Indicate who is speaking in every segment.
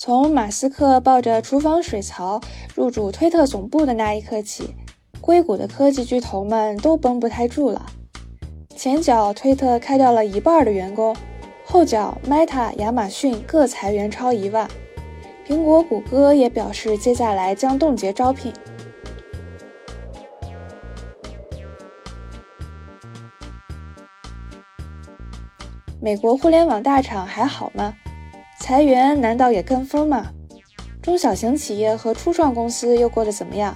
Speaker 1: 从马斯克抱着厨房水槽入主推特总部的那一刻起，硅谷的科技巨头们都绷不太住了。前脚推特开掉了一半的员工，后脚 Meta、亚马逊各裁员超一万，苹果、谷歌也表示接下来将冻结招聘。美国互联网大厂还好吗？裁员难道也跟风吗？中小型企业和初创公司又过得怎么样？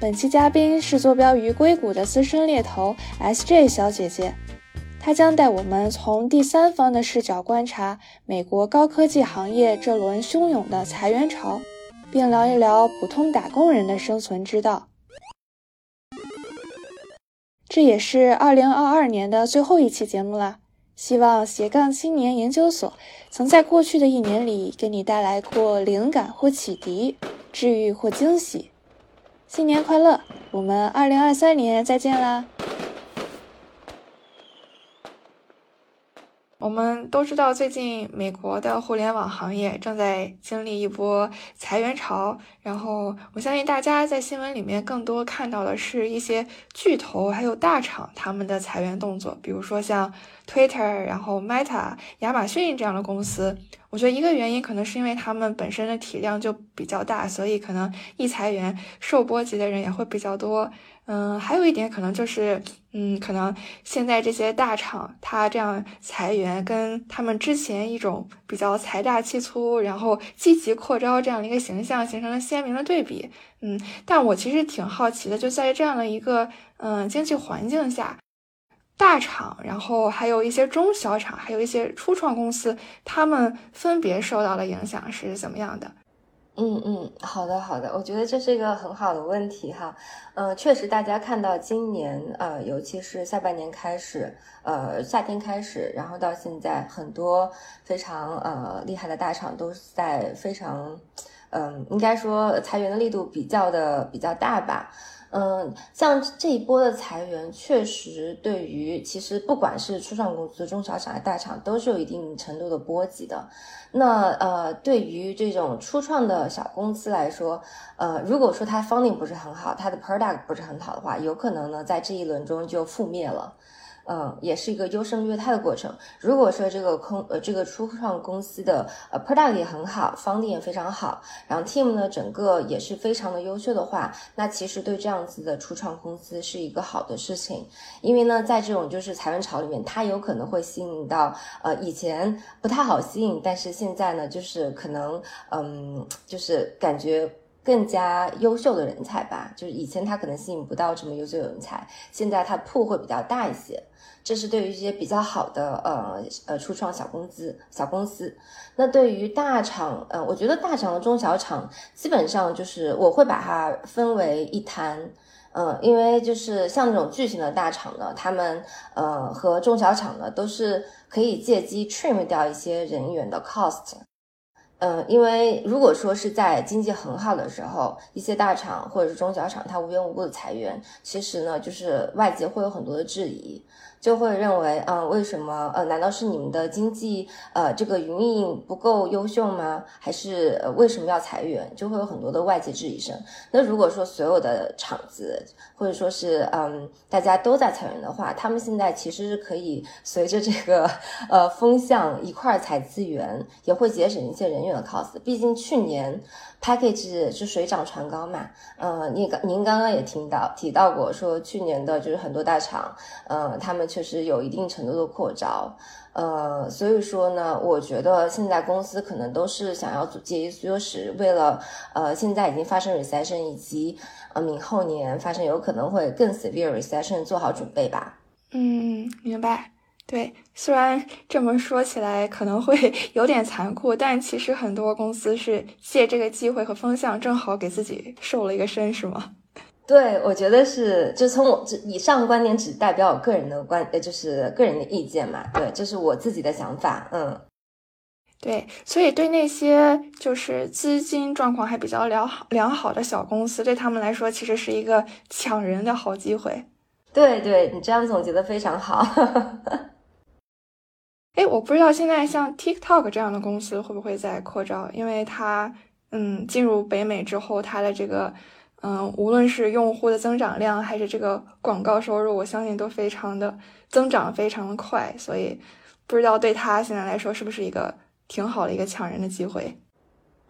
Speaker 1: 本期嘉宾是坐标于硅谷的资深猎头 S.J 小姐姐，她将带我们从第三方的视角观察美国高科技行业这轮汹涌的裁员潮，并聊一聊普通打工人的生存之道。这也是二零二二年的最后一期节目了。希望斜杠青年研究所曾在过去的一年里给你带来过灵感或启迪、治愈或惊喜。新年快乐！我们二零二三年再见啦！我们都知道，最近美国的互联网行业正在经历一波裁员潮。然后，我相信大家在新闻里面更多看到的是一些巨头还有大厂他们的裁员动作，比如说像 Twitter、然后 Meta、亚马逊这样的公司。我觉得一个原因可能是因为他们本身的体量就比较大，所以可能一裁员受波及的人也会比较多。嗯，还有一点可能就是，嗯，可能现在这些大厂它这样裁员，跟他们之前一种比较财大气粗，然后积极扩招这样的一个形象形成了鲜明的对比。嗯，但我其实挺好奇的，就在这样的一个嗯经济环境下，大厂，然后还有一些中小厂，还有一些初创公司，他们分别受到的影响是怎么样的？
Speaker 2: 嗯嗯，好的好的，我觉得这是一个很好的问题哈。呃，确实，大家看到今年呃，尤其是下半年开始，呃，夏天开始，然后到现在，很多非常呃厉害的大厂都在非常，嗯，应该说裁员的力度比较的比较大吧。嗯，像这一波的裁员，确实对于其实不管是初创公司、中小厂还是大厂，都是有一定程度的波及的。那呃，对于这种初创的小公司来说，呃，如果说它 funding 不是很好，它的 product 不是很好的话，有可能呢在这一轮中就覆灭了。嗯，也是一个优胜劣汰的过程。如果说这个空呃这个初创公司的呃 product 也很好，funding 也非常好，然后 team 呢整个也是非常的优秀的话，那其实对这样子的初创公司是一个好的事情。因为呢，在这种就是裁员潮里面，它有可能会吸引到呃以前不太好吸引，但是现在呢，就是可能嗯就是感觉更加优秀的人才吧。就是以前他可能吸引不到这么优秀的人才，现在他铺会比较大一些。这是对于一些比较好的呃呃初创小公司小公司，那对于大厂，呃，我觉得大厂和中小厂基本上就是我会把它分为一摊，嗯，因为就是像这种巨型的大厂呢，他们呃和中小厂呢都是可以借机 trim 掉一些人员的 cost。嗯，因为如果说是在经济很好的时候，一些大厂或者是中小厂，它无缘无故的裁员，其实呢，就是外界会有很多的质疑。就会认为，嗯，为什么？呃，难道是你们的经济，呃，这个运营不够优秀吗？还是为什么要裁员？就会有很多的外界质疑声。那如果说所有的厂子，或者说是，嗯，大家都在裁员的话，他们现在其实是可以随着这个，呃，风向一块儿裁资源，也会节省一些人员的 cost。毕竟去年。Package 是水涨船高嘛？嗯，你刚您刚刚也听到提到过，说去年的就是很多大厂，嗯，他们确实有一定程度的扩招，呃，所以说呢，我觉得现在公司可能都是想要节衣缩食，为了呃现在已经发生 recession 以及呃明后年发生有可能会更 severe recession 做好准备吧。
Speaker 1: 嗯，明白。对，虽然这么说起来可能会 有点残酷，但其实很多公司是借这个机会和风向，正好给自己瘦了一个身，是吗？
Speaker 2: 对，我觉得是，就从我这以上观点只代表我个人的观，呃，就是个人的意见嘛。对，这是我自己的想法。嗯，
Speaker 1: 对，所以对那些就是资金状况还比较良好良好的小公司，对他们来说，其实是一个抢人的好机会。
Speaker 2: 对，对你这样总结的非常好。
Speaker 1: 哎，我不知道现在像 TikTok 这样的公司会不会在扩招，因为它嗯进入北美之后，它的这个嗯无论是用户的增长量还是这个广告收入，我相信都非常的增长非常的快，所以不知道对它现在来说是不是一个挺好的一个抢人的机会。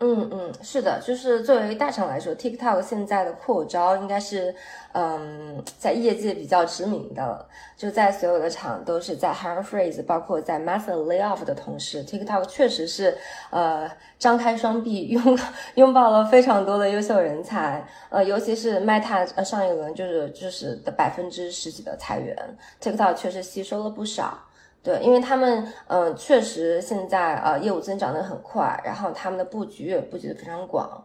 Speaker 2: 嗯嗯，是的，就是作为大厂来说，TikTok 现在的扩招应该是，嗯，在业界比较知名的，就在所有的厂都是在 hire freeze，包括在 massive layoff 的同时，TikTok 确实是呃张开双臂拥拥抱了非常多的优秀人才，呃，尤其是 Meta 呃上一轮就是就是的百分之十几的裁员，TikTok 确实吸收了不少。对，因为他们嗯，确实现在呃业务增长的很快，然后他们的布局也布局的非常广，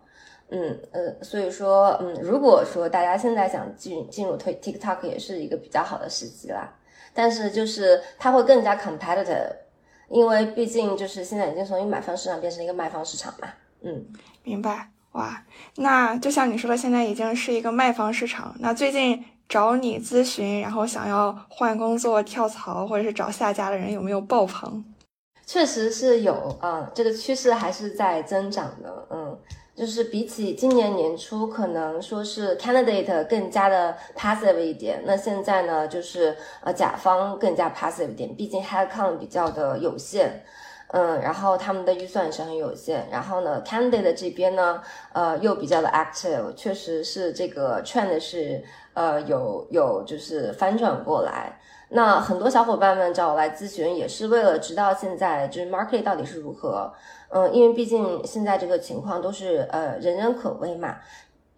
Speaker 2: 嗯呃，所以说嗯，如果说大家现在想进进入推 TikTok 也是一个比较好的时机啦，但是就是它会更加 competitive，因为毕竟就是现在已经从一个买方市场变成一个卖方市场嘛，嗯，
Speaker 1: 明白哇，那就像你说的，现在已经是一个卖方市场，那最近。找你咨询，然后想要换工作、跳槽或者是找下家的人有没有爆棚？
Speaker 2: 确实是有，嗯，这个趋势还是在增长的，嗯，就是比起今年年初，可能说是 candidate 更加的 passive 一点，那现在呢，就是呃甲方更加 passive 一点，毕竟 headcount 比较的有限，嗯，然后他们的预算也是很有限，然后呢，candidate 这边呢，呃，又比较的 active，确实是这个 trend 是。呃，有有就是翻转过来，那很多小伙伴们找我来咨询，也是为了知道现在就是 market 到底是如何。嗯，因为毕竟现在这个情况都是呃人人可危嘛。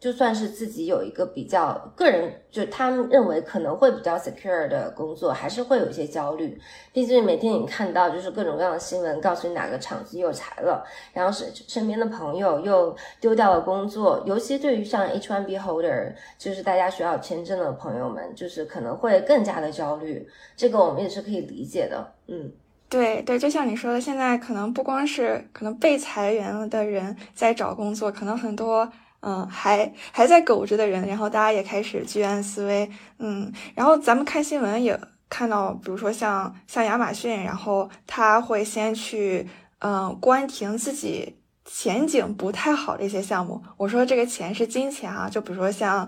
Speaker 2: 就算是自己有一个比较个人，就他们认为可能会比较 secure 的工作，还是会有一些焦虑。毕竟每天你看到就是各种各样的新闻，告诉你哪个厂子又裁了，然后是身边的朋友又丢掉了工作。尤其对于像 H1B holder，就是大家需要签证的朋友们，就是可能会更加的焦虑。这个我们也是可以理解的。嗯，
Speaker 1: 对对，就像你说的，现在可能不光是可能被裁员了的人在找工作，可能很多。嗯，还还在苟着的人，然后大家也开始居安思危。嗯，然后咱们看新闻也看到，比如说像像亚马逊，然后他会先去嗯关停自己。前景不太好的一些项目，我说这个钱是金钱啊，就比如说像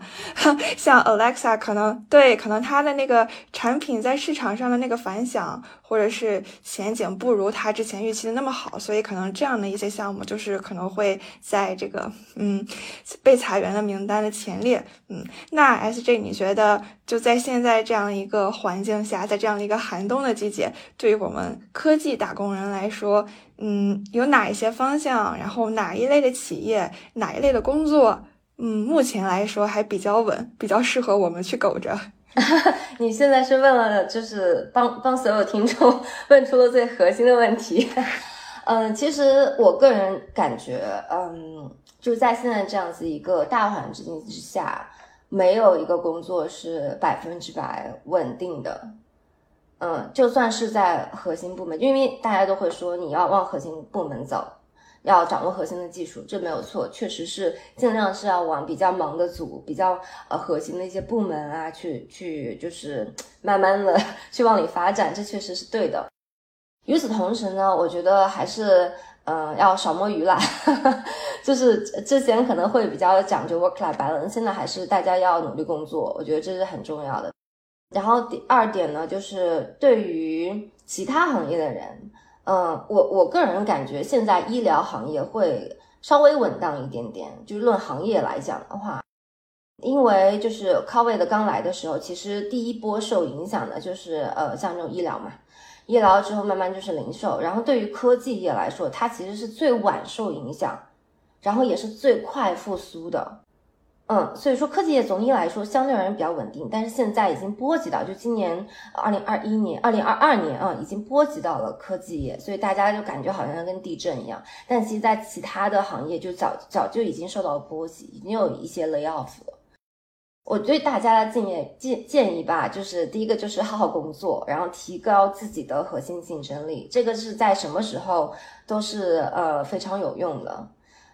Speaker 1: 像 Alexa，可能对，可能它的那个产品在市场上的那个反响，或者是前景不如它之前预期的那么好，所以可能这样的一些项目就是可能会在这个嗯被裁员的名单的前列。嗯，那 SJ，你觉得就在现在这样一个环境下，在这样的一个寒冬的季节，对于我们科技打工人来说？嗯，有哪一些方向？然后哪一类的企业，哪一类的工作？嗯，目前来说还比较稳，比较适合我们去苟着。
Speaker 2: 你现在是问了，就是帮帮所有听众 问出了最核心的问题。嗯，其实我个人感觉，嗯，就在现在这样子一个大环境之下，没有一个工作是百分之百稳定的。嗯，就算是在核心部门，因为大家都会说你要往核心部门走，要掌握核心的技术，这没有错，确实是尽量是要往比较忙的组、比较呃核心的一些部门啊去去，就是慢慢的去往里发展，这确实是对的。与此同时呢，我觉得还是嗯要少摸鱼啦，就是之前可能会比较讲究 work life balance，现在还是大家要努力工作，我觉得这是很重要的。然后第二点呢，就是对于其他行业的人，嗯，我我个人感觉现在医疗行业会稍微稳当一点点。就论行业来讲的话，因为就是 COVID 刚来的时候，其实第一波受影响的就是呃像这种医疗嘛，医疗之后慢慢就是零售，然后对于科技业来说，它其实是最晚受影响，然后也是最快复苏的。嗯，所以说科技业总体来说相对而言比较稳定，但是现在已经波及到，就今年二零二一年、二零二二年啊，已经波及到了科技业，所以大家就感觉好像跟地震一样。但其实，在其他的行业就早早就已经受到了波及，已经有一些 lay off 了。我对大家的建议建建议吧，就是第一个就是好好工作，然后提高自己的核心竞争力，这个是在什么时候都是呃非常有用的。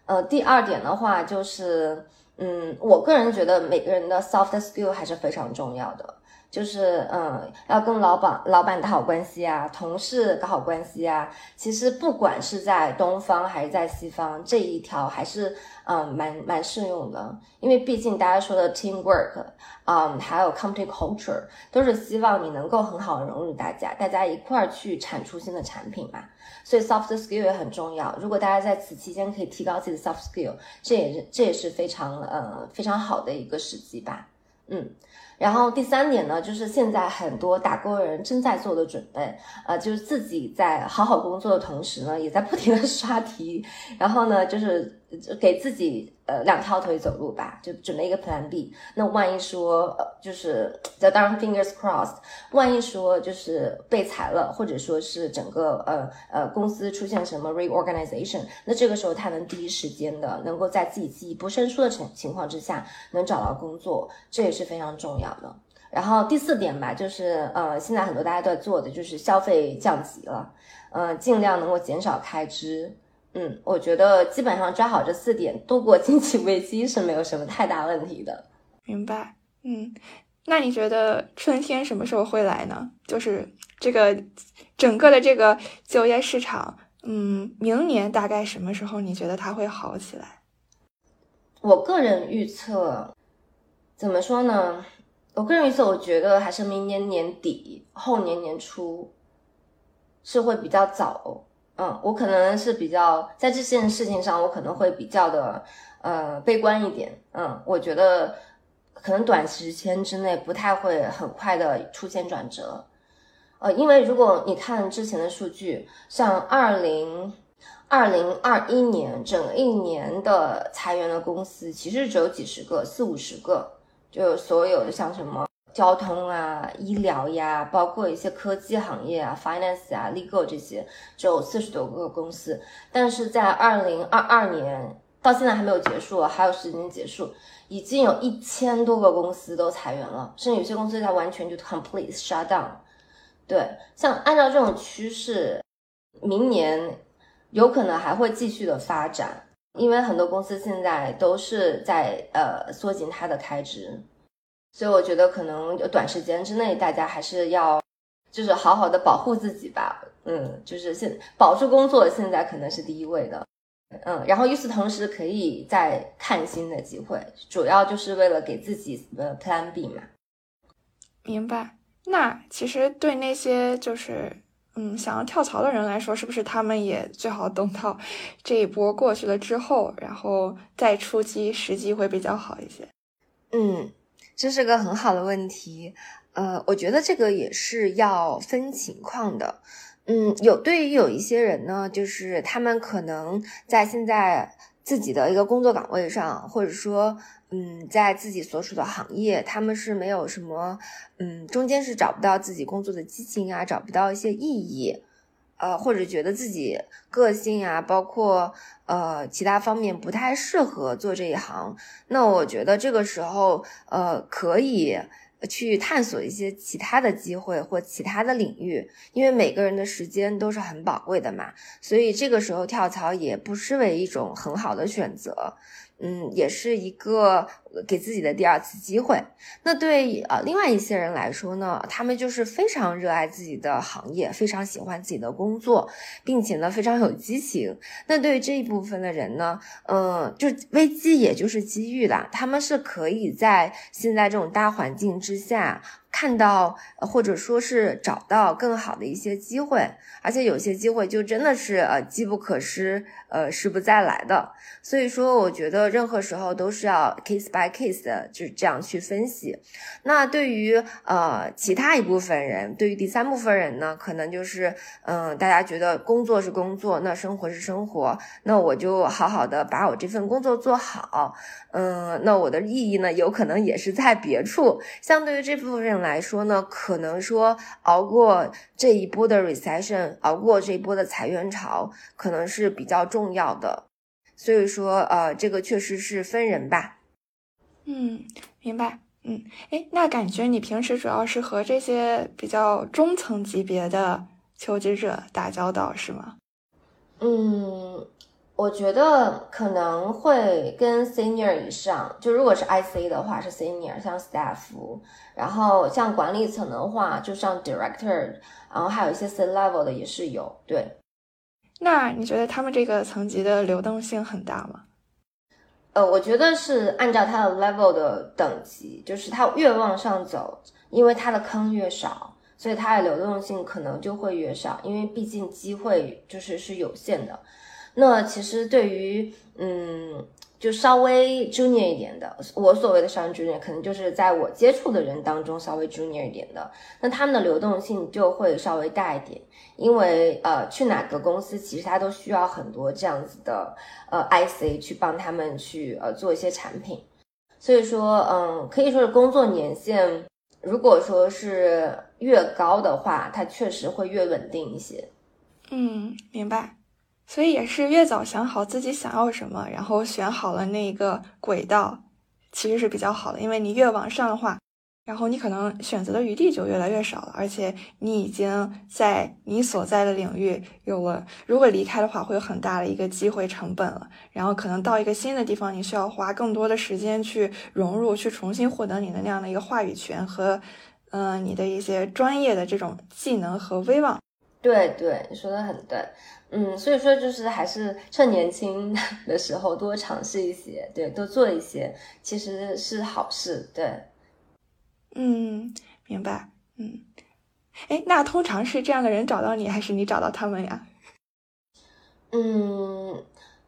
Speaker 2: 呃，第二点的话就是。嗯，我个人觉得每个人的 soft skill 还是非常重要的。就是嗯，要跟老板老板打好关系啊，同事搞好关系啊。其实不管是在东方还是在西方，这一条还是嗯蛮蛮适用的。因为毕竟大家说的 teamwork，嗯，还有 company culture，都是希望你能够很好融入大家，大家一块儿去产出新的产品嘛。所以 soft skill 也很重要。如果大家在此期间可以提高自己的 soft skill，这也是这也是非常呃非常好的一个时机吧。嗯。然后第三点呢，就是现在很多打工人正在做的准备，呃，就是自己在好好工作的同时呢，也在不停的 刷题，然后呢，就是给自己呃两条腿走路吧，就准备一个 Plan B。那万一说呃就是在当然 fingers crossed，万一说就是被裁了，或者说是整个呃呃公司出现什么 reorganization，那这个时候他能第一时间的能够在自己记忆不生疏的情情况之下能找到工作，这也是非常重要。的，然后第四点吧，就是呃，现在很多大家都在做的就是消费降级了，呃，尽量能够减少开支，嗯，我觉得基本上抓好这四点，度过经济危机是没有什么太大问题的。
Speaker 1: 明白，嗯，那你觉得春天什么时候会来呢？就是这个整个的这个就业市场，嗯，明年大概什么时候你觉得它会好起来？
Speaker 2: 我个人预测，怎么说呢？我个人预测，我觉得还是明年年底、后年年初是会比较早。嗯，我可能是比较在这件事情上，我可能会比较的呃悲观一点。嗯，我觉得可能短时间之内不太会很快的出现转折。呃，因为如果你看之前的数据，像二零二零二一年整一年的裁员的公司，其实只有几十个，四五十个。就所有的像什么交通啊、医疗呀，包括一些科技行业啊、finance 啊、legal 这些，只有四十多个公司。但是在二零二二年到现在还没有结束，还有时间结束，已经有一千多个公司都裁员了，甚至有些公司它完全就 complete shut down。对，像按照这种趋势，明年有可能还会继续的发展。因为很多公司现在都是在呃缩紧它的开支，所以我觉得可能短时间之内大家还是要就是好好的保护自己吧，嗯，就是现保住工作现在可能是第一位的，嗯，然后与此同时可以再看新的机会，主要就是为了给自己的 Plan B 嘛。
Speaker 1: 明白。那其实对那些就是。嗯，想要跳槽的人来说，是不是他们也最好等到这一波过去了之后，然后再出击，时机会比较好一些？
Speaker 2: 嗯，这是个很好的问题。呃，我觉得这个也是要分情况的。嗯，有对于有一些人呢，就是他们可能在现在自己的一个工作岗位上，或者说。嗯，在自己所属的行业，他们是没有什么，嗯，中间是找不到自己工作的激情啊，找不到一些意义，呃，或者觉得自己个性啊，包括呃其他方面不太适合做这一行。那我觉得这个时候，呃，可以去探索一些其他的机会或其他的领域，因为每个人的时间都是很宝贵的嘛，所以这个时候跳槽也不失为一种很好的选择。嗯，也是一个给自己的第二次机会。那对呃另外一些人来说呢，他们就是非常热爱自己的行业，非常喜欢自己的工作，并且呢非常有激情。那对于这一部分的人呢，嗯，就危机也就是机遇啦，他们是可以在现在这种大环境之下。看到或者说是找到更好的一些机会，而且有些机会就真的是呃机不可失，呃失不再来的。所以说，我觉得任何时候都是要 case by case 的，就是这样去分析。那对于呃其他一部分人，对于第三部分人呢，可能就是嗯大家觉得工作是工作，那生活是生活，那我就好好的把我这份工作做好。嗯，那我的意义呢，有可能也是在别处。相对于这部分人来说呢，可能说熬过这一波的 recession，熬过这一波的裁员潮，可能是比较重要的。所以说，呃，这个确实是分人吧。
Speaker 1: 嗯，明白。嗯，哎，那感觉你平时主要是和这些比较中层级别的求职者打交道，是吗？
Speaker 2: 嗯。我觉得可能会跟 senior 以上，就如果是 IC 的话是 senior，像 staff，然后像管理层的话，就像 director，然后还有一些 C level 的也是有。对，
Speaker 1: 那你觉得他们这个层级的流动性很大吗？
Speaker 2: 呃，我觉得是按照它的 level 的等级，就是它越往上走，因为它的坑越少，所以它的流动性可能就会越少，因为毕竟机会就是是有限的。那其实对于嗯，就稍微 junior 一点的，我所谓的稍微 junior，可能就是在我接触的人当中稍微 junior 一点的，那他们的流动性就会稍微大一点，因为呃，去哪个公司其实他都需要很多这样子的呃 IC 去帮他们去呃做一些产品，所以说嗯，可以说是工作年限，如果说是越高的话，它确实会越稳定一些。
Speaker 1: 嗯，明白。所以也是越早想好自己想要什么，然后选好了那个轨道，其实是比较好的。因为你越往上的话，然后你可能选择的余地就越来越少了，而且你已经在你所在的领域有了，如果离开的话，会有很大的一个机会成本了。然后可能到一个新的地方，你需要花更多的时间去融入，去重新获得你的那样的一个话语权和，嗯，你的一些专业的这种技能和威望。
Speaker 2: 对对，你说的很对。嗯，所以说就是还是趁年轻的时候多尝试一些，对，多做一些，其实是好事。对，
Speaker 1: 嗯，明白。嗯，哎，那通常是这样的人找到你，还是你找到他们呀？
Speaker 2: 嗯，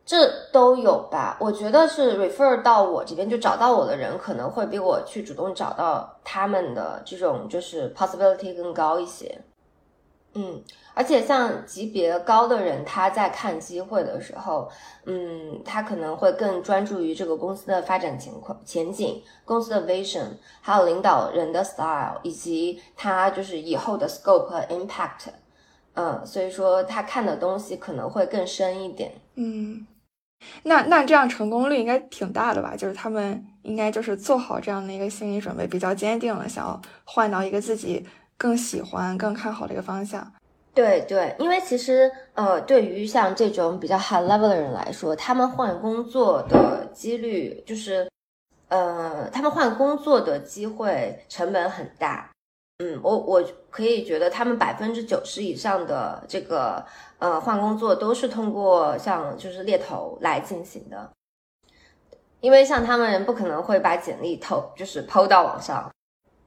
Speaker 2: 这都有吧。我觉得是 refer 到我这边就找到我的人，可能会比我去主动找到他们的这种就是 possibility 更高一些。嗯。而且像级别高的人，他在看机会的时候，嗯，他可能会更专注于这个公司的发展情况、前景、公司的 vision，还有领导人的 style，以及他就是以后的 scope 和 impact，嗯，所以说他看的东西可能会更深一点。
Speaker 1: 嗯，那那这样成功率应该挺大的吧？就是他们应该就是做好这样的一个心理准备，比较坚定了，想要换到一个自己更喜欢、更看好的一个方向。
Speaker 2: 对对，因为其实呃，对于像这种比较 high level 的人来说，他们换工作的几率就是，呃，他们换工作的机会成本很大。嗯，我我可以觉得他们百分之九十以上的这个呃换工作都是通过像就是猎头来进行的，因为像他们不可能会把简历投就是抛到网上。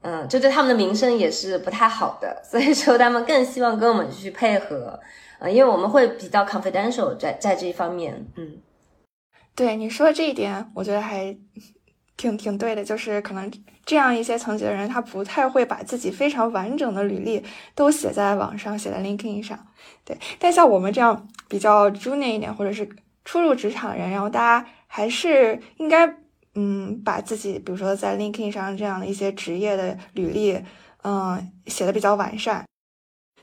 Speaker 2: 嗯，就对他们的名声也是不太好的，所以说他们更希望跟我们去配合，呃，因为我们会比较 confidential 在在这一方面。嗯，
Speaker 1: 对你说的这一点，我觉得还挺挺对的，就是可能这样一些层级的人，他不太会把自己非常完整的履历都写在网上，写在 LinkedIn 上。对，但像我们这样比较 junior 一点，或者是初入职场人，然后大家还是应该。嗯，把自己，比如说在 LinkedIn 上这样的一些职业的履历，嗯，写的比较完善。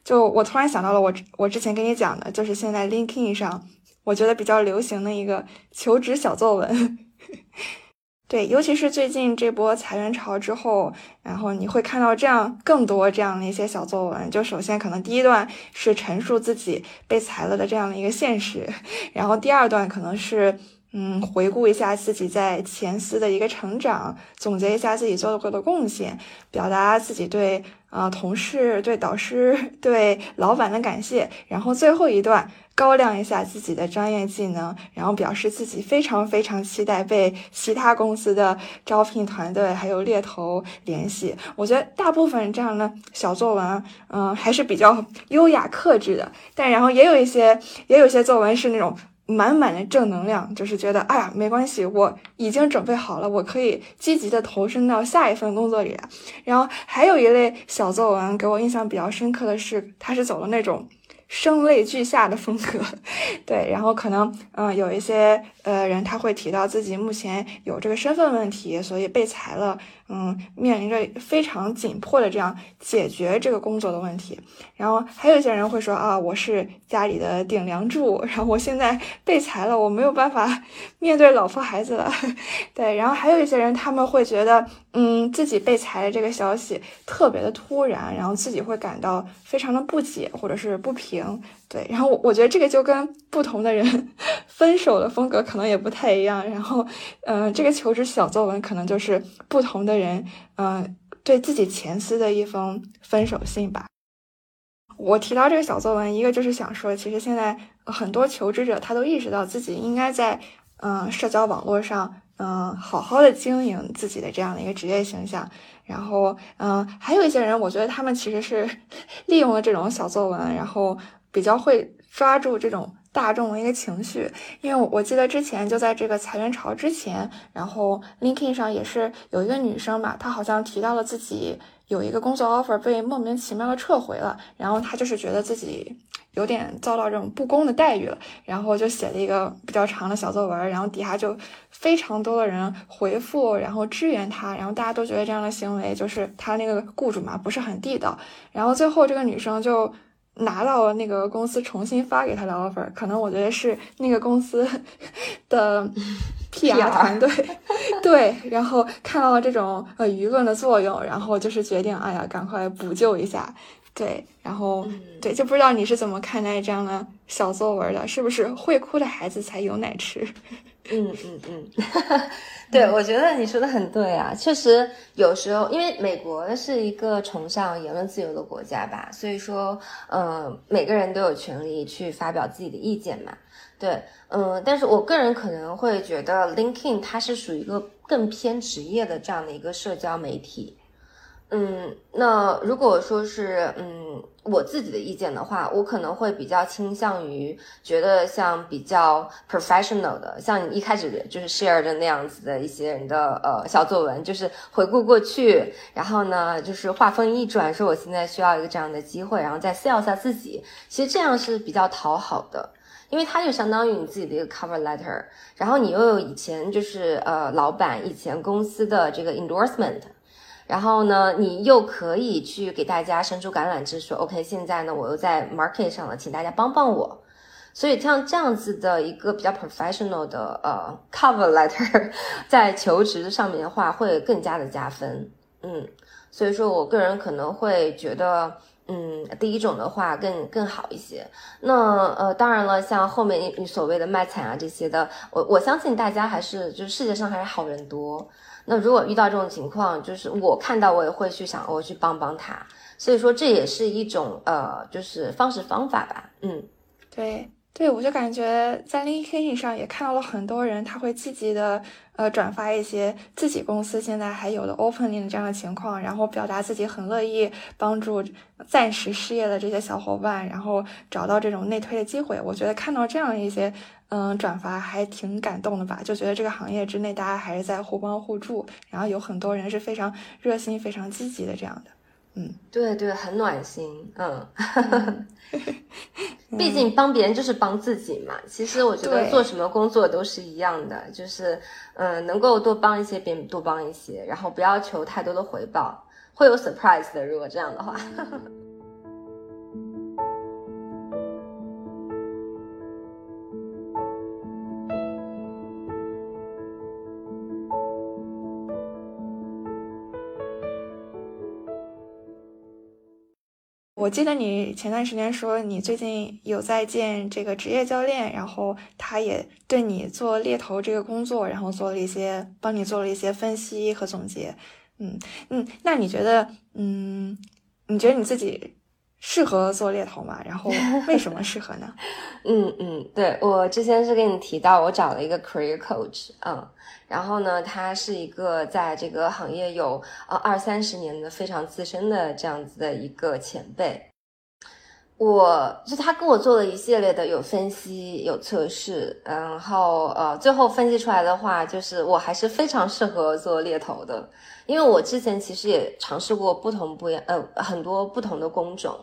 Speaker 1: 就我突然想到了，我我之前跟你讲的，就是现在 LinkedIn 上，我觉得比较流行的一个求职小作文。对，尤其是最近这波裁员潮之后，然后你会看到这样更多这样的一些小作文。就首先可能第一段是陈述自己被裁了的这样的一个现实，然后第二段可能是。嗯，回顾一下自己在前司的一个成长，总结一下自己做过的贡献，表达自己对啊同事、对导师、对老板的感谢，然后最后一段高亮一下自己的专业技能，然后表示自己非常非常期待被其他公司的招聘团队还有猎头联系。我觉得大部分这样的小作文，嗯，还是比较优雅克制的，但然后也有一些，也有些作文是那种。满满的正能量，就是觉得，哎呀，没关系，我已经准备好了，我可以积极的投身到下一份工作里。然后还有一类小作文给我印象比较深刻的是，他是走了那种声泪俱下的风格，对，然后可能，嗯，有一些呃人他会提到自己目前有这个身份问题，所以被裁了。嗯，面临着非常紧迫的这样解决这个工作的问题。然后还有一些人会说啊，我是家里的顶梁柱，然后我现在被裁了，我没有办法面对老婆孩子了。对，然后还有一些人他们会觉得，嗯，自己被裁的这个消息特别的突然，然后自己会感到非常的不解或者是不平。对，然后我我觉得这个就跟不同的人 分手的风格可能也不太一样。然后，嗯，这个求职小作文可能就是不同的。人，嗯，对自己前司的一封分手信吧。我提到这个小作文，一个就是想说，其实现在很多求职者他都意识到自己应该在嗯社交网络上嗯好好的经营自己的这样的一个职业形象。然后嗯，还有一些人，我觉得他们其实是 利用了这种小作文，然后比较会抓住这种。大众的一个情绪，因为我记得之前就在这个裁员潮之前，然后 LinkedIn 上也是有一个女生嘛，她好像提到了自己有一个工作 offer 被莫名其妙的撤回了，然后他就是觉得自己有点遭到这种不公的待遇了，然后就写了一个比较长的小作文，然后底下就非常多的人回复，然后支援他，然后大家都觉得这样的行为就是他那个雇主嘛不是很地道，然后最后这个女生就。拿到了那个公司重新发给他的 offer，可能我觉得是那个公司 的 PR 团队 对，然后看到了这种呃舆论的作用，然后就是决定，哎呀，赶快补救一下，对，然后对，就不知道你是怎么看待这样的小作文的？是不是会哭的孩子才有奶吃？
Speaker 2: 嗯 嗯嗯，对，我觉得你说的很对啊。确实，有时候因为美国是一个崇尚言论自由的国家吧，所以说，嗯，每个人都有权利去发表自己的意见嘛。对，嗯，但是我个人可能会觉得，LinkedIn 它是属于一个更偏职业的这样的一个社交媒体。嗯，那如果说是嗯我自己的意见的话，我可能会比较倾向于觉得像比较 professional 的，像一开始就是 share 的那样子的一些人的呃小作文，就是回顾过去，然后呢就是话锋一转，说我现在需要一个这样的机会，然后再 sell 下自己，其实这样是比较讨好的，因为它就相当于你自己的一个 cover letter，然后你又有以前就是呃老板以前公司的这个 endorsement。然后呢，你又可以去给大家伸出橄榄枝，说 OK，现在呢，我又在 market 上了，请大家帮帮我。所以像这样子的一个比较 professional 的呃 cover letter，在求职上面的话，会更加的加分。嗯，所以说我个人可能会觉得，嗯，第一种的话更更好一些。那呃，当然了，像后面你所谓的卖惨啊这些的，我我相信大家还是就是世界上还是好人多。那如果遇到这种情况，就是我看到我也会去想，我去帮帮他。所以说这也是一种呃，就是方式方法吧。嗯，
Speaker 1: 对对，我就感觉在 LinkedIn 上也看到了很多人，他会积极的呃转发一些自己公司现在还有的 opening 的这样的情况，然后表达自己很乐意帮助暂时失业的这些小伙伴，然后找到这种内推的机会。我觉得看到这样一些。嗯，转发还挺感动的吧？就觉得这个行业之内，大家还是在互帮互助，然后有很多人是非常热心、非常积极的这样的。嗯，
Speaker 2: 对对，很暖心。嗯，毕竟帮别人就是帮自己嘛。其实我觉得做什么工作都是一样的，就是嗯，能够多帮一些，别人多帮一些，然后不要求太多的回报，会有 surprise 的。如果这样的话。
Speaker 1: 我记得你前段时间说你最近有在见这个职业教练，然后他也对你做猎头这个工作，然后做了一些帮你做了一些分析和总结。嗯嗯，那你觉得，嗯，你觉得你自己适合做猎头吗？然后为什么适合呢？
Speaker 2: 嗯嗯，对我之前是跟你提到，我找了一个 career coach，嗯。然后呢，他是一个在这个行业有呃二三十年的非常资深的这样子的一个前辈。我就他跟我做了一系列的有分析、有测试，然后呃，最后分析出来的话，就是我还是非常适合做猎头的，因为我之前其实也尝试过不同不一样呃很多不同的工种。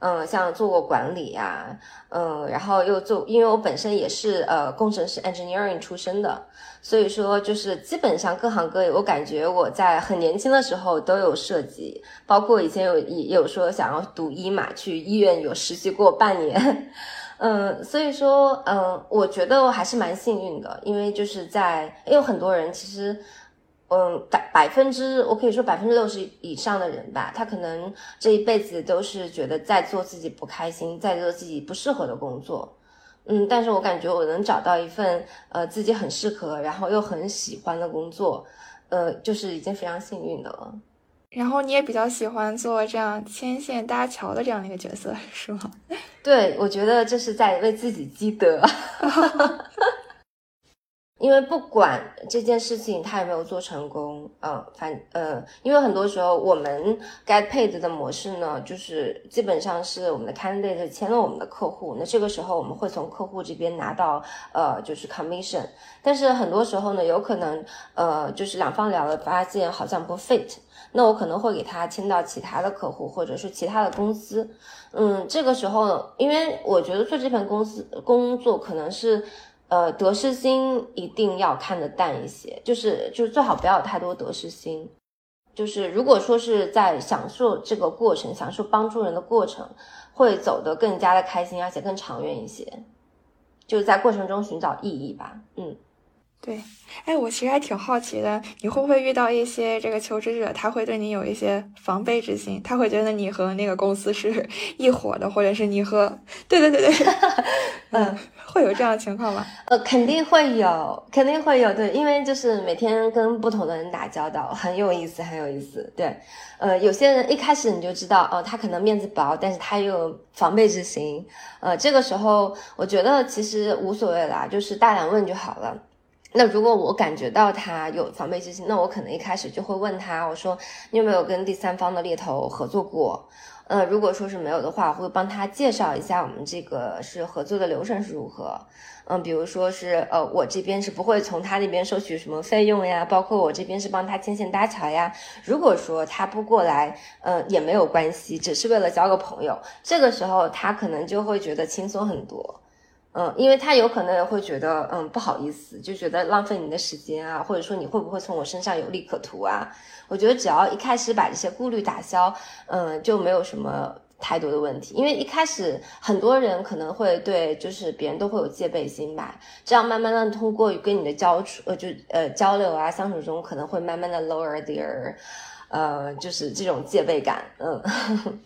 Speaker 2: 嗯，像做过管理呀，嗯，然后又做，因为我本身也是呃工程师 engineering 出身的，所以说就是基本上各行各业，我感觉我在很年轻的时候都有涉及，包括以前有也有说想要读医嘛，去医院有实习过半年，嗯，所以说嗯，我觉得我还是蛮幸运的，因为就是在，因为很多人其实。嗯，百百分之我可以说百分之六十以上的人吧，他可能这一辈子都是觉得在做自己不开心，在做自己不适合的工作。嗯，但是我感觉我能找到一份呃自己很适合，然后又很喜欢的工作，呃，就是已经非常幸运的了。
Speaker 1: 然后你也比较喜欢做这样牵线搭桥的这样的一个角色，是吗？
Speaker 2: 对，我觉得这是在为自己积德。因为不管这件事情他有没有做成功，嗯，反呃，因为很多时候我们 get paid 的模式呢，就是基本上是我们的 candidate 签了我们的客户，那这个时候我们会从客户这边拿到呃就是 commission，但是很多时候呢，有可能呃就是两方聊了发现好像不 fit，那我可能会给他签到其他的客户或者是其他的公司，嗯，这个时候因为我觉得做这份公司工作可能是。呃，得失心一定要看得淡一些，就是就是最好不要有太多得失心。就是如果说是在享受这个过程，享受帮助人的过程，会走得更加的开心，而且更长远一些。就是在过程中寻找意义吧。嗯。
Speaker 1: 对，哎，我其实还挺好奇的，你会不会遇到一些这个求职者，他会对你有一些防备之心，他会觉得你和那个公司是 一伙的，或者是你和……对对对对，嗯，会有这样的情况吗？
Speaker 2: 呃，肯定会有，肯定会有，对，因为就是每天跟不同的人打交道，很有意思，很有意思。对，呃，有些人一开始你就知道，哦，他可能面子薄，但是他又有防备之心，呃，这个时候我觉得其实无所谓啦，就是大胆问就好了。那如果我感觉到他有防备之心，那我可能一开始就会问他，我说你有没有跟第三方的猎头合作过？呃，如果说是没有的话，我会帮他介绍一下我们这个是合作的流程是如何。嗯，比如说是呃，我这边是不会从他那边收取什么费用呀，包括我这边是帮他牵线搭桥呀。如果说他不过来，呃，也没有关系，只是为了交个朋友，这个时候他可能就会觉得轻松很多。嗯，因为他有可能会觉得，嗯，不好意思，就觉得浪费你的时间啊，或者说你会不会从我身上有利可图啊？我觉得只要一开始把这些顾虑打消，嗯，就没有什么太多的问题。因为一开始很多人可能会对，就是别人都会有戒备心吧。这样慢慢的通过跟你的交处，呃，就呃交流啊相处中，可能会慢慢的 lower their，呃，就是这种戒备感，嗯。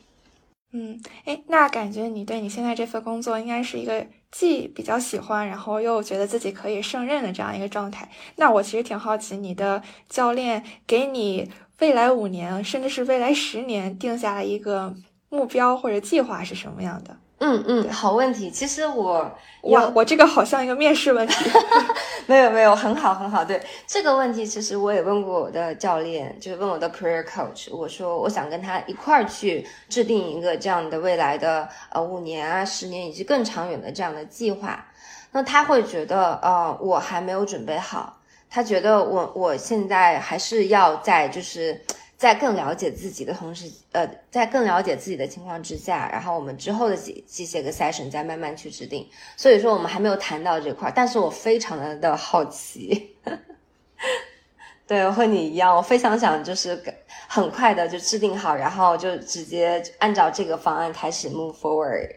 Speaker 1: 嗯，哎，那感觉你对你现在这份工作应该是一个既比较喜欢，然后又觉得自己可以胜任的这样一个状态。那我其实挺好奇，你的教练给你未来五年，甚至是未来十年定下了一个目标或者计划是什么样的？
Speaker 2: 嗯嗯，好问题。其实我
Speaker 1: 哇，我这个好像一个面试问题。
Speaker 2: 没有没有，很好很好。对这个问题，其实我也问过我的教练，就是问我的 career coach。我说我想跟他一块儿去制定一个这样的未来的呃五年啊、十年以及更长远的这样的计划。那他会觉得呃我还没有准备好，他觉得我我现在还是要在就是。在更了解自己的同时，呃，在更了解自己的情况之下，然后我们之后的几几些个 session 再慢慢去制定。所以说我们还没有谈到这块，但是我非常的的好奇。对，和你一样，我非常想就是很快的就制定好，然后就直接按照这个方案开始 move forward。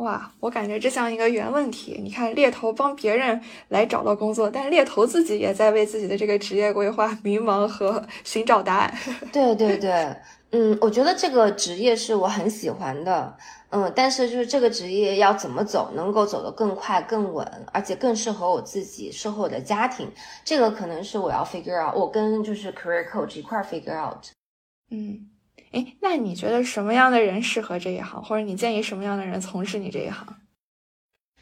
Speaker 1: 哇，我感觉这像一个原问题。你看，猎头帮别人来找到工作，但是猎头自己也在为自己的这个职业规划 迷茫和 寻找答案。
Speaker 2: 对对对，嗯，我觉得这个职业是我很喜欢的，嗯，但是就是这个职业要怎么走，能够走得更快、更稳，而且更适合我自己，适合我的家庭，这个可能是我要 figure out，我跟就是 career coach 一块 figure out。
Speaker 1: 嗯。哎，那你觉得什么样的人适合这一行，或者你建议什么样的人从事你这一行？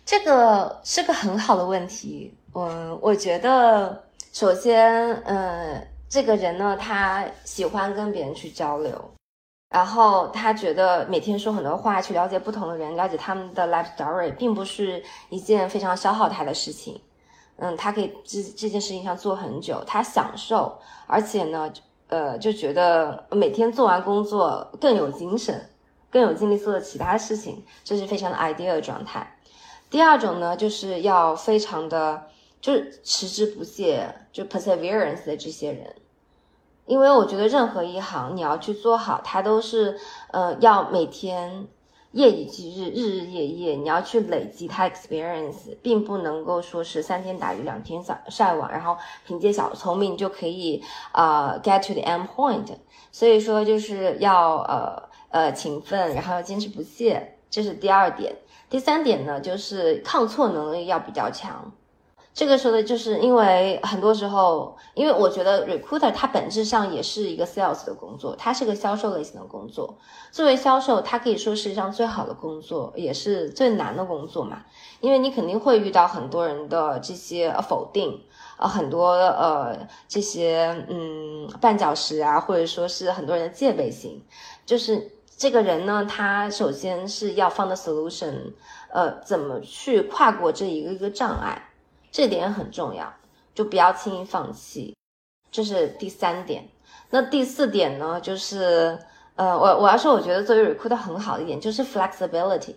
Speaker 2: 这个是个很好的问题。嗯，我觉得首先，嗯，这个人呢，他喜欢跟别人去交流，然后他觉得每天说很多话，去了解不同的人，了解他们的 life story，并不是一件非常消耗他的事情。嗯，他可以这这件事情上做很久，他享受，而且呢。呃，就觉得每天做完工作更有精神，更有精力做其他事情，这是非常的 ideal 的状态。第二种呢，就是要非常的，就是持之不懈，就 perseverance 的这些人，因为我觉得任何一行你要去做好，它都是，呃，要每天夜以继日，日日夜夜，你要去累积它 experience，并不能够说是三天打鱼两天晒晒网，然后凭借小聪明就可以呃 get to the end point。所以说就是要呃呃勤奋，然后要坚持不懈，这是第二点。第三点呢，就是抗挫能力要比较强。这个说的就是因为很多时候，因为我觉得 recruiter 它本质上也是一个 sales 的工作，它是个销售类型的工作。作为销售，它可以说世界上最好的工作，也是最难的工作嘛。因为你肯定会遇到很多人的这些否定，呃，很多呃这些嗯绊脚石啊，或者说是很多人的戒备心，就是。这个人呢，他首先是要放的 solution，呃，怎么去跨过这一个一个障碍，这点很重要，就不要轻易放弃，这是第三点。那第四点呢，就是，呃，我我要说，我觉得作为 recruiter 很好的一点就是 flexibility。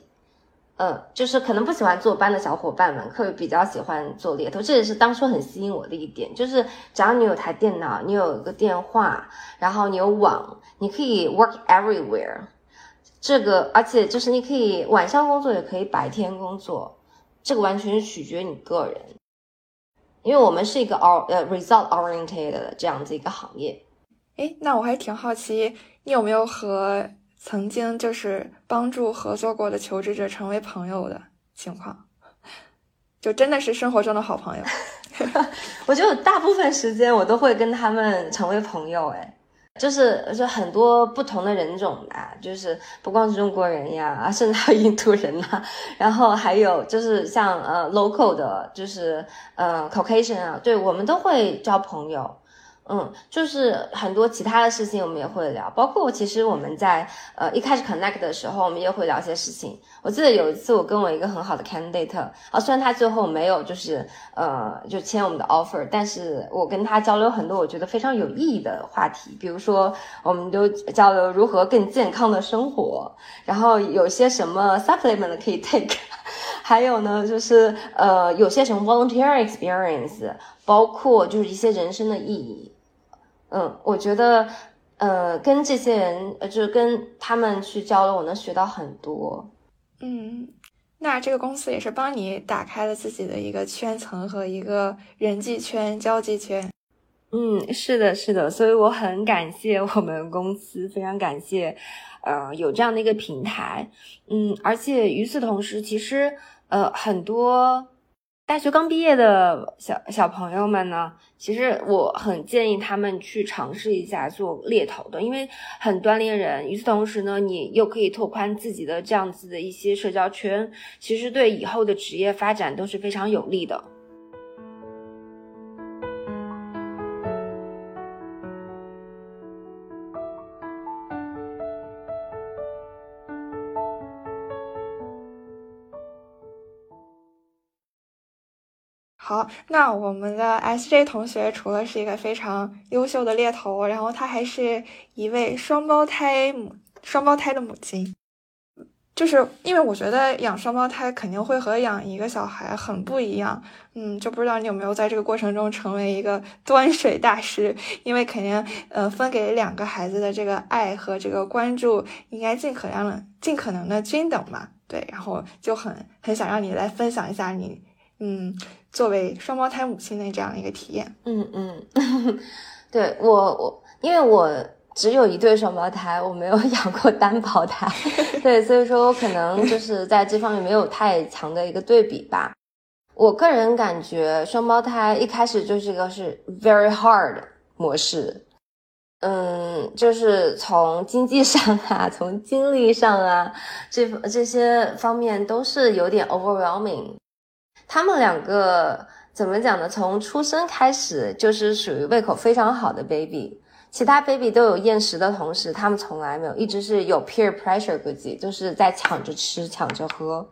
Speaker 2: 嗯，就是可能不喜欢坐班的小伙伴们，会比较喜欢做猎头，这也是当初很吸引我的一点。就是只要你有台电脑，你有一个电话，然后你有网，你可以 work everywhere。这个，而且就是你可以晚上工作，也可以白天工作，这个完全是取决于你个人。因为我们是一个 or 呃 result oriented 的这样子一个行业。
Speaker 1: 哎，那我还挺好奇，你有没有和？曾经就是帮助合作过的求职者成为朋友的情况，就真的是生活中的好朋友。
Speaker 2: 我觉得大部分时间我都会跟他们成为朋友，哎，就是就很多不同的人种吧，就是不光是中国人呀，甚至还有印度人呐，然后还有就是像呃 local 的，就是呃 Caucasian 啊，对我们都会交朋友。嗯，就是很多其他的事情我们也会聊，包括其实我们在呃一开始 connect 的时候，我们也会聊些事情。我记得有一次我跟我一个很好的 candidate，啊，虽然他最后没有就是呃就签我们的 offer，但是我跟他交流很多我觉得非常有意义的话题，比如说我们都交流如何更健康的生活，然后有些什么 supplement 可以 take，还有呢就是呃有些什么 volunteer experience，包括就是一些人生的意义。嗯，我觉得，呃，跟这些人，呃，就是跟他们去交流，我能学到很多。
Speaker 1: 嗯，那这个公司也是帮你打开了自己的一个圈层和一个人际圈、交际圈。
Speaker 2: 嗯，是的，是的，所以我很感谢我们公司，非常感谢，呃，有这样的一个平台。嗯，而且与此同时，其实，呃，很多。大学刚毕业的小小朋友们呢，其实我很建议他们去尝试一下做猎头的，因为很锻炼人。与此同时呢，你又可以拓宽自己的这样子的一些社交圈，其实对以后的职业发展都是非常有利的。
Speaker 1: 好，那我们的 S J 同学除了是一个非常优秀的猎头，然后他还是一位双胞胎母双胞胎的母亲。就是因为我觉得养双胞胎肯定会和养一个小孩很不一样，嗯，就不知道你有没有在这个过程中成为一个 端水大师？因为肯定，呃，分给两个孩子的这个爱和这个关注应该尽可能的尽可能的均等嘛，对，然后就很很想让你来分享一下你。嗯，作为双胞胎母亲的这样一个体验，
Speaker 2: 嗯嗯，对我我，因为我只有一对双胞胎，我没有养过单胞胎，对，所以说我可能就是在这方面没有太强的一个对比吧。我个人感觉双胞胎一开始就是一个是 very hard 模式，嗯，就是从经济上啊，从精力上啊，这这些方面都是有点 overwhelming。他们两个怎么讲呢？从出生开始就是属于胃口非常好的 baby，其他 baby 都有厌食的同时，他们从来没有，一直是有 peer pressure 估计就是在抢着吃、抢着喝。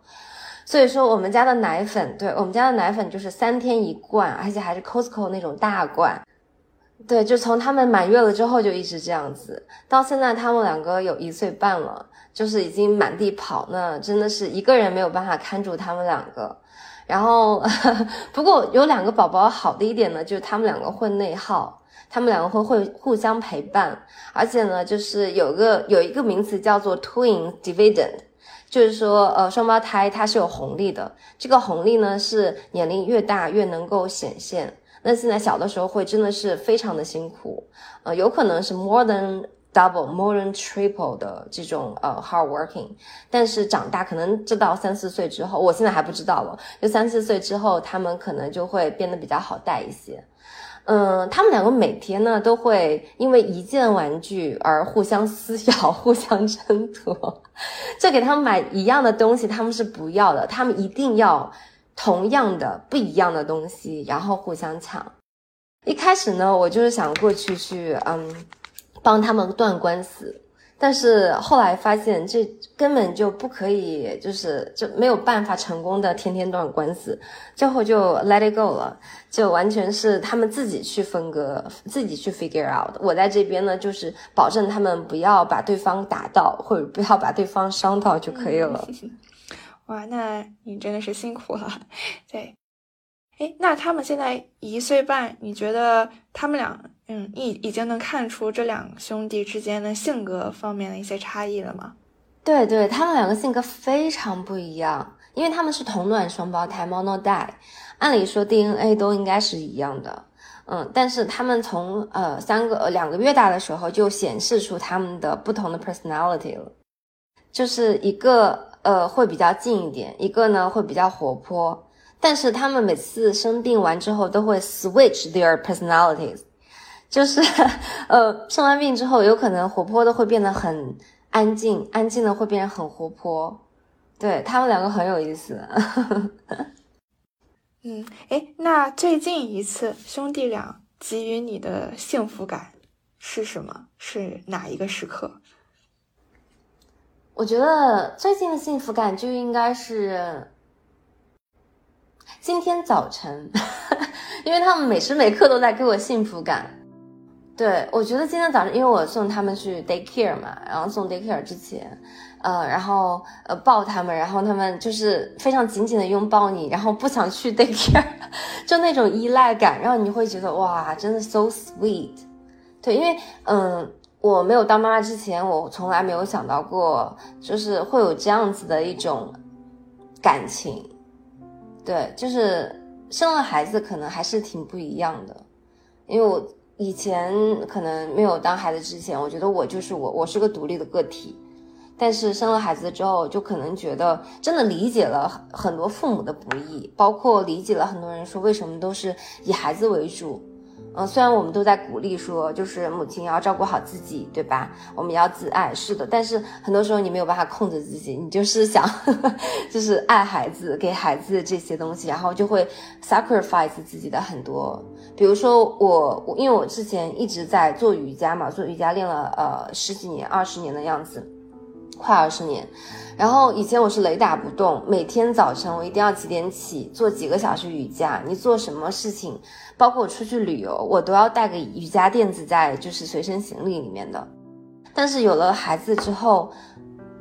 Speaker 2: 所以说，我们家的奶粉，对我们家的奶粉就是三天一罐，而且还是 Costco 那种大罐。对，就从他们满月了之后就一直这样子，到现在他们两个有一岁半了。就是已经满地跑，那真的是一个人没有办法看住他们两个。然后，不过有两个宝宝好的一点呢，就是他们两个会内耗，他们两个会会互相陪伴，而且呢，就是有个有一个名词叫做 twin dividend，就是说，呃，双胞胎它是有红利的，这个红利呢是年龄越大越能够显现。那现在小的时候会真的是非常的辛苦，呃，有可能是 more than double、more than triple 的这种呃 hard working，但是长大可能直到三四岁之后，我现在还不知道了，就三四岁之后，他们可能就会变得比较好带一些。嗯，他们两个每天呢都会因为一件玩具而互相撕咬、互相争夺，就给他们买一样的东西，他们是不要的，他们一定要。同样的不一样的东西，然后互相抢。一开始呢，我就是想过去去，嗯，帮他们断官司，但是后来发现这根本就不可以，就是就没有办法成功的天天断官司，最后就 let it go 了，就完全是他们自己去分割，自己去 figure out。我在这边呢，就是保证他们不要把对方打到，或者不要把对方伤到就可以了。
Speaker 1: 哇，那你真的是辛苦了，对，哎，那他们现在一岁半，你觉得他们俩，嗯，已已经能看出这两兄弟之间的性格方面的一些差异了吗？
Speaker 2: 对对，他们两个性格非常不一样，因为他们是同卵双胞胎 mono die，按理说 DNA 都应该是一样的，嗯，但是他们从呃三个呃两个月大的时候就显示出他们的不同的 personality 了，就是一个。呃，会比较近一点，一个呢会比较活泼，但是他们每次生病完之后都会 switch their personalities，就是，呃，生完病之后有可能活泼的会变得很安静，安静的会变得很活泼，对他们两个很有意思。
Speaker 1: 嗯，哎，那最近一次兄弟俩给予你的幸福感是什么？是哪一个时刻？
Speaker 2: 我觉得最近的幸福感就应该是今天早晨，因为他们每时每刻都在给我幸福感。对我觉得今天早上，因为我送他们去 daycare 嘛，然后送 daycare 之前，呃，然后呃抱他们，然后他们就是非常紧紧的拥抱你，然后不想去 daycare，就那种依赖感，然后你会觉得哇，真的 so sweet。对，因为嗯。我没有当妈妈之前，我从来没有想到过，就是会有这样子的一种感情。对，就是生了孩子可能还是挺不一样的。因为我以前可能没有当孩子之前，我觉得我就是我，我是个独立的个体。但是生了孩子之后，就可能觉得真的理解了很多父母的不易，包括理解了很多人说为什么都是以孩子为主。嗯，虽然我们都在鼓励说，就是母亲要照顾好自己，对吧？我们要自爱，是的。但是很多时候你没有办法控制自己，你就是想，就是爱孩子，给孩子这些东西，然后就会 sacrifice 自己的很多。比如说我，我因为我之前一直在做瑜伽嘛，做瑜伽练了呃十几年、二十年的样子，快二十年。然后以前我是雷打不动，每天早晨我一定要几点起，做几个小时瑜伽。你做什么事情？包括我出去旅游，我都要带个瑜伽垫子在，就是随身行李里面的。但是有了孩子之后，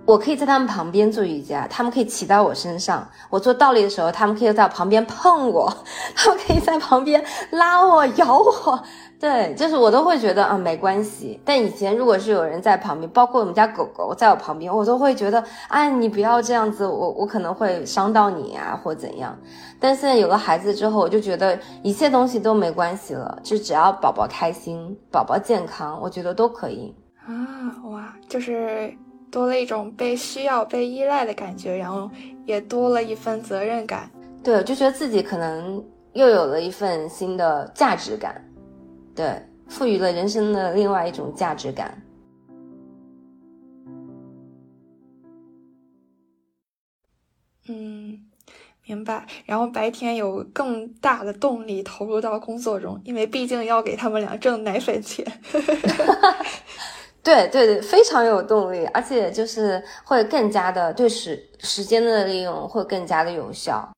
Speaker 2: 我可以在他们旁边做瑜伽，他们可以骑到我身上。我做倒立的时候，他们可以在旁边碰我，他们可以在旁边拉我、摇我。对，就是我都会觉得啊没关系。但以前如果是有人在旁边，包括我们家狗狗在我旁边，我都会觉得啊你不要这样子，我我可能会伤到你啊或怎样。但现在有了孩子之后，我就觉得一切东西都没关系了，就只要宝宝开心、宝宝健康，我觉得都可以
Speaker 1: 啊。哇，就是多了一种被需要、被依赖的感觉，然后也多了一份责任感。
Speaker 2: 对，我就觉得自己可能又有了一份新的价值感。对，赋予了人生的另外一种价值感。
Speaker 1: 嗯，明白。然后白天有更大的动力投入到工作中，因为毕竟要给他们俩挣奶粉钱。
Speaker 2: 对对对，非常有动力，而且就是会更加的对时时间的利用会更加的有效。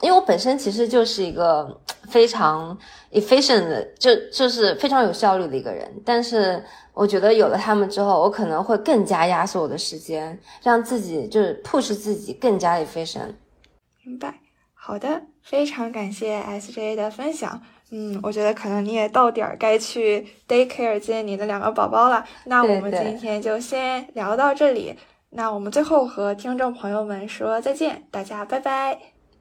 Speaker 2: 因为我本身其实就是一个非常 efficient 的，就就是非常有效率的一个人。但是我觉得有了他们之后，我可能会更加压缩我的时间，让自己就是 push 自己更加 efficient。
Speaker 1: 明白，好的，非常感谢 SJ 的分享。嗯，我觉得可能你也到点儿该去 daycare 接你的两个宝宝了。那我们今天就先聊到这里。那我们最后和听众朋友们说再见，大家拜拜，